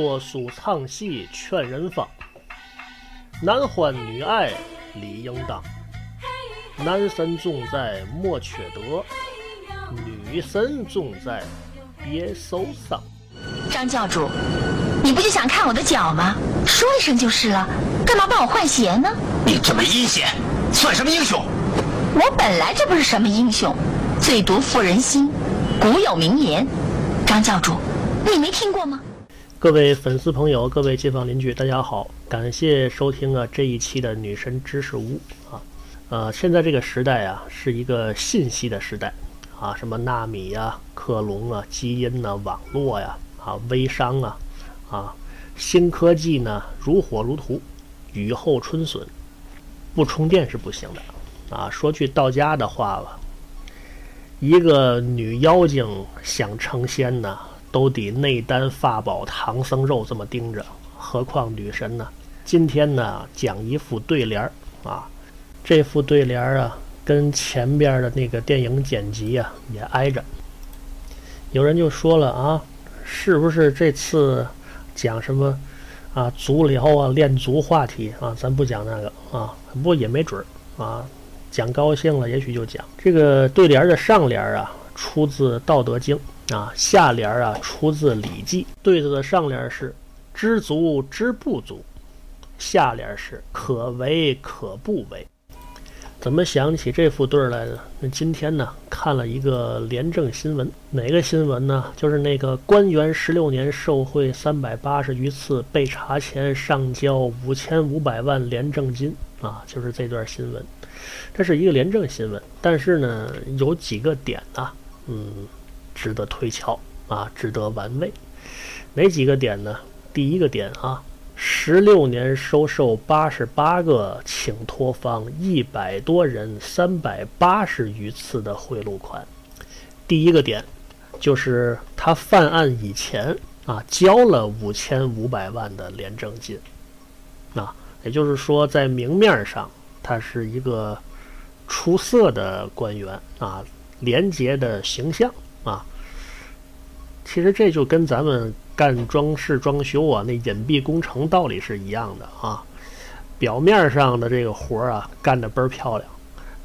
说书唱戏劝人方，男欢女爱理应当。男神重在莫缺德，女神重在别受伤。张教主，你不就想看我的脚吗？说一声就是了，干嘛帮我换鞋呢？你这么阴险，算什么英雄？我本来就不是什么英雄，最毒妇人心。古有名言，张教主，你没听过吗？各位粉丝朋友，各位街坊邻居，大家好，感谢收听啊这一期的女神知识屋啊。呃，现在这个时代啊，是一个信息的时代啊，什么纳米呀、克隆啊、基因呐、网络呀、啊微商啊，啊新科技呢如火如荼，雨后春笋，不充电是不行的啊。说句到家的话吧，一个女妖精想成仙呢，都得内丹法宝唐僧肉这么盯着，何况女神呢？今天呢，讲一副对联儿啊。这副对联儿啊，跟前边的那个电影剪辑啊也挨着。有人就说了啊，是不是这次讲什么啊足疗啊练足话题啊？咱不讲那个啊，不过也没准儿啊。讲高兴了，也许就讲这个对联的上联啊，出自《道德经》啊，下联啊出自《礼记》。对子的上联是“知足知不足”，下联是“可为可不为”。怎么想起这副对儿来的？那今天呢，看了一个廉政新闻，哪个新闻呢？就是那个官员十六年受贿三百八十余次，被查前上交五千五百万廉政金啊，就是这段新闻。这是一个廉政新闻，但是呢，有几个点呢，嗯，值得推敲啊，值得玩味。哪几个点呢？第一个点啊。十六年收受八十八个请托方，一百多人，三百八十余次的贿赂款。第一个点就是他犯案以前啊，交了五千五百万的廉政金。啊，也就是说，在明面上他是一个出色的官员啊，廉洁的形象啊。其实这就跟咱们。干装饰装修啊，那隐蔽工程道理是一样的啊。表面上的这个活儿啊，干得倍儿漂亮，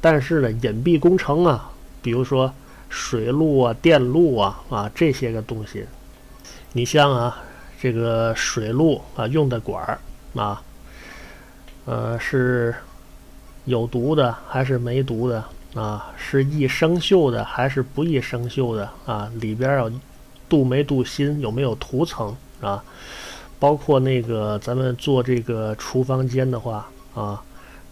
但是呢，隐蔽工程啊，比如说水路啊、电路啊啊这些个东西，你像啊，这个水路啊用的管儿啊，呃是有毒的还是没毒的啊？是易生锈的还是不易生锈的啊？里边有。镀没镀锌，有没有涂层啊？包括那个咱们做这个厨房间的话啊，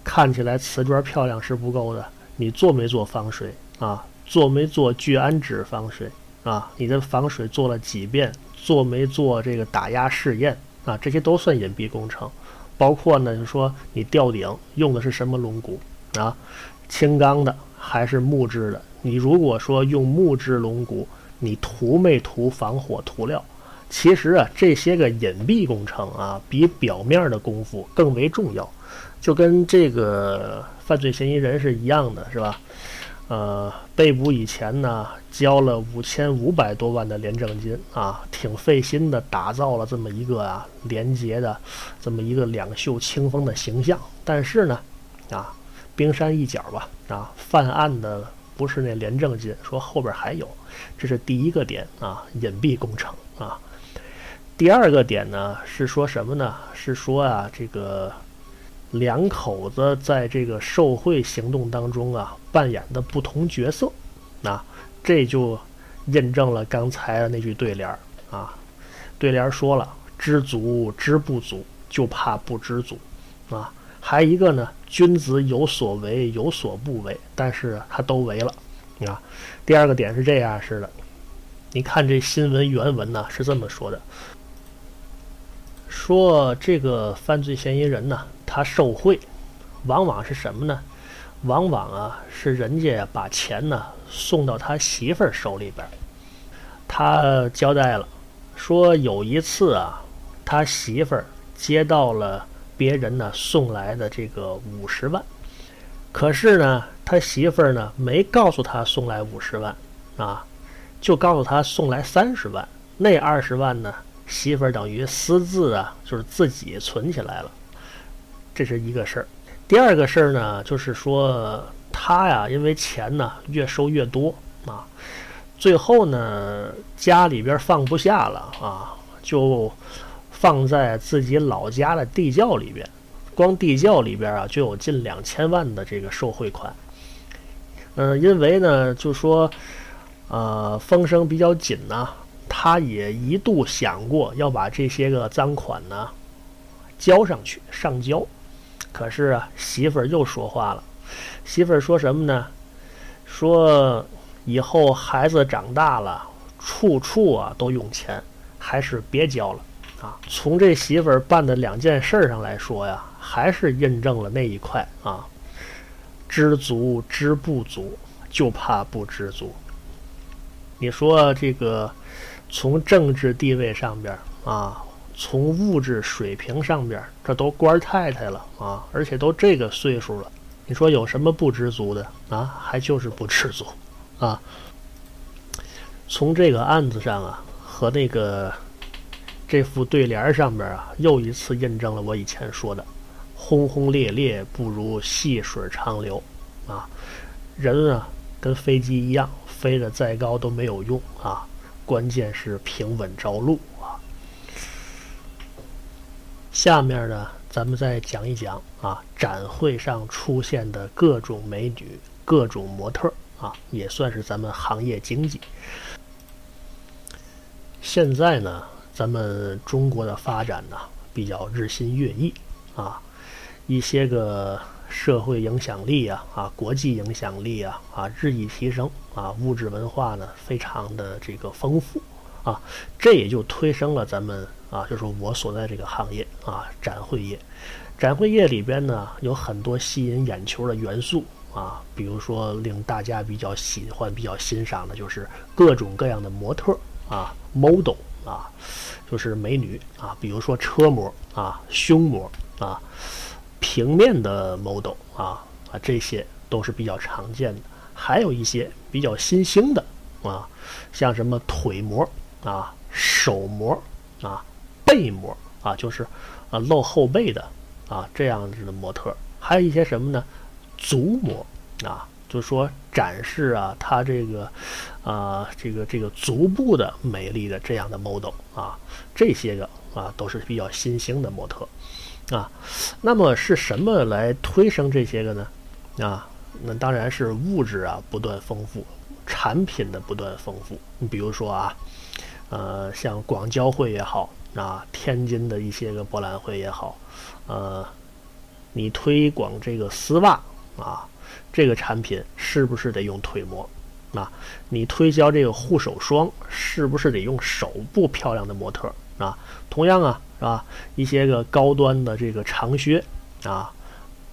看起来瓷砖漂亮是不够的，你做没做防水啊？做没做聚氨酯防水啊？你的防水做了几遍？做没做这个打压试验啊？这些都算隐蔽工程。包括呢，就说你吊顶用的是什么龙骨啊？轻钢的还是木质的？你如果说用木质龙骨。你涂没涂防火涂料？其实啊，这些个隐蔽工程啊，比表面的功夫更为重要。就跟这个犯罪嫌疑人是一样的，是吧？呃，被捕以前呢，交了五千五百多万的廉政金啊，挺费心的，打造了这么一个啊廉洁的这么一个两袖清风的形象。但是呢，啊，冰山一角吧，啊，犯案的。不是那廉政金，说后边还有，这是第一个点啊，隐蔽工程啊。第二个点呢是说什么呢？是说啊，这个两口子在这个受贿行动当中啊扮演的不同角色，啊，这就印证了刚才的那句对联儿啊。对联说了，知足知不足，就怕不知足啊。还一个呢，君子有所为，有所不为，但是他都为了，啊。第二个点是这样式的，你看这新闻原文呢是这么说的：说这个犯罪嫌疑人呢，他受贿，往往是什么呢？往往啊是人家把钱呢送到他媳妇手里边，他交代了，说有一次啊，他媳妇儿接到了。别人呢送来的这个五十万，可是呢，他媳妇儿呢没告诉他送来五十万，啊，就告诉他送来三十万。那二十万呢媳妇儿等于私自啊，就是自己存起来了，这是一个事儿。第二个事儿呢，就是说他呀，因为钱呢越收越多啊，最后呢家里边放不下了啊，就放在自己老家的地窖里边，光地窖里边啊就有近两千万的这个受贿款。嗯，因为呢，就说呃风声比较紧呢。他也一度想过要把这些个赃款呢交上去上交，可是啊，媳妇儿又说话了。媳妇儿说什么呢？说以后孩子长大了，处处啊都用钱，还是别交了从这媳妇儿办的两件事上来说呀，还是印证了那一块啊：知足知不足，就怕不知足。你说这个？从政治地位上边啊，从物质水平上边，这都官太太了啊，而且都这个岁数了，你说有什么不知足的啊？还就是不知足啊。从这个案子上啊，和那个这副对联上边啊，又一次印证了我以前说的：轰轰烈烈不如细水长流啊。人啊，跟飞机一样，飞得再高都没有用啊。关键是平稳着陆啊！下面呢，咱们再讲一讲啊，展会上出现的各种美女、各种模特啊，也算是咱们行业经济。现在呢，咱们中国的发展呢，比较日新月异啊，一些个。社会影响力啊啊，国际影响力啊啊，日益提升啊，物质文化呢非常的这个丰富啊，这也就推升了咱们啊，就是我所在这个行业啊，展会业。展会业里边呢有很多吸引眼球的元素啊，比如说令大家比较喜欢、比较欣赏的就是各种各样的模特啊，model 啊，就是美女啊，比如说车模啊，胸模啊。平面的 model 啊啊，这些都是比较常见的，还有一些比较新兴的啊，像什么腿模啊、手模啊、背模啊，就是啊露后背的啊这样子的模特，还有一些什么呢？足模啊，就是说展示啊他这个啊这个这个足部的美丽的这样的 model 啊，这些个啊都是比较新兴的模特。啊，那么是什么来推升这些个呢？啊，那当然是物质啊不断丰富，产品的不断丰富。你比如说啊，呃，像广交会也好，啊，天津的一些个博览会也好，呃，你推广这个丝袜啊，这个产品是不是得用腿模？啊，你推销这个护手霜，是不是得用手部漂亮的模特？啊，同样啊。是吧，一些个高端的这个长靴啊、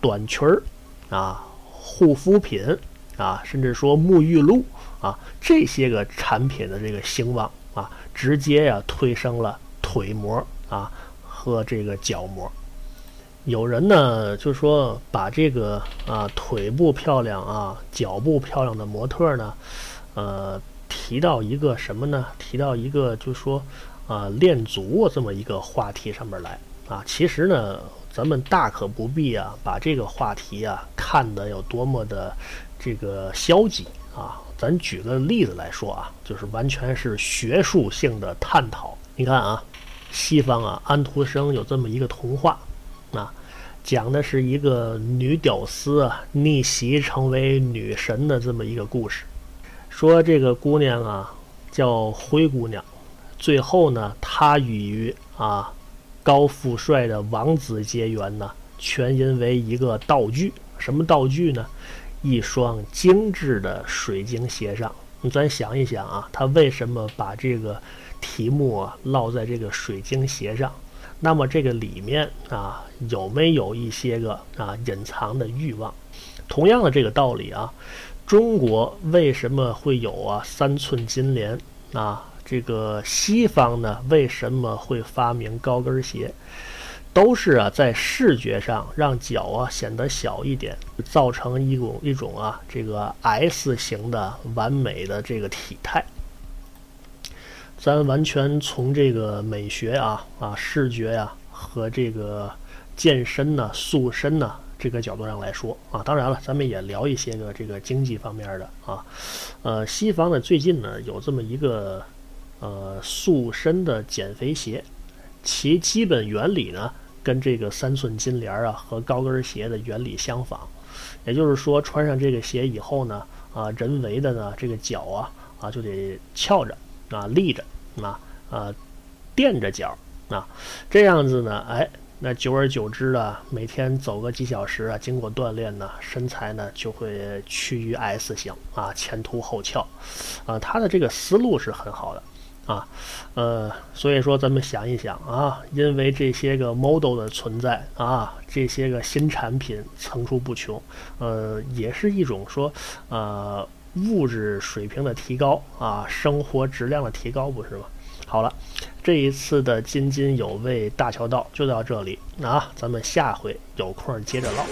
短裙儿啊、护肤品啊，甚至说沐浴露啊，这些个产品的这个兴旺啊，直接呀推升了腿模啊和这个脚模。有人呢就说把这个啊腿部漂亮啊、脚部漂亮的模特呢，呃，提到一个什么呢？提到一个就说。啊，练足这么一个话题上面来啊，其实呢，咱们大可不必啊，把这个话题啊看得有多么的这个消极啊。咱举个例子来说啊，就是完全是学术性的探讨。你看啊，西方啊，安徒生有这么一个童话，讲的是一个女屌丝啊逆袭成为女神的这么一个故事。说这个姑娘啊，叫灰姑娘。最后呢，她与啊高富帅的王子结缘呢，全因为一个道具。什么道具呢？一双精致的水晶鞋上。咱想一想啊，他为什么把这个题目啊落在这个水晶鞋上？那么这个里面啊，有没有一些个啊隐藏的欲望？同样的这个道理啊，中国为什么会有啊三寸金莲啊？这个西方呢，为什么会发明高跟鞋？都是啊，在视觉上让脚啊显得小一点，造成一种一种啊这个 S 型的完美的这个体态。咱完全从这个美学啊啊视觉呀和这个健身呢、塑身呢这个角度上来说啊，当然了，咱们也聊一些个这个经济方面的啊。呃，西方呢最近呢有这么一个呃塑身的减肥鞋，其基本原理呢跟这个三寸金莲啊和高跟鞋的原理相仿，也就是说穿上这个鞋以后呢啊人为的呢这个脚啊啊就得翘着啊立着啊啊垫着脚啊这样子呢哎。那久而久之啊，每天走个几小时啊，经过锻炼呢，身材呢就会趋于 S 型啊，前凸后翘，啊，他的这个思路是很好的啊，呃，所以说咱们想一想啊，因为这些个 model 的存在啊，这些个新产品层出不穷，呃，也是一种说呃物质水平的提高啊，生活质量的提高，不是吗？好了，这一次的津津有味大桥道就到这里啊，咱们下回有空接着唠。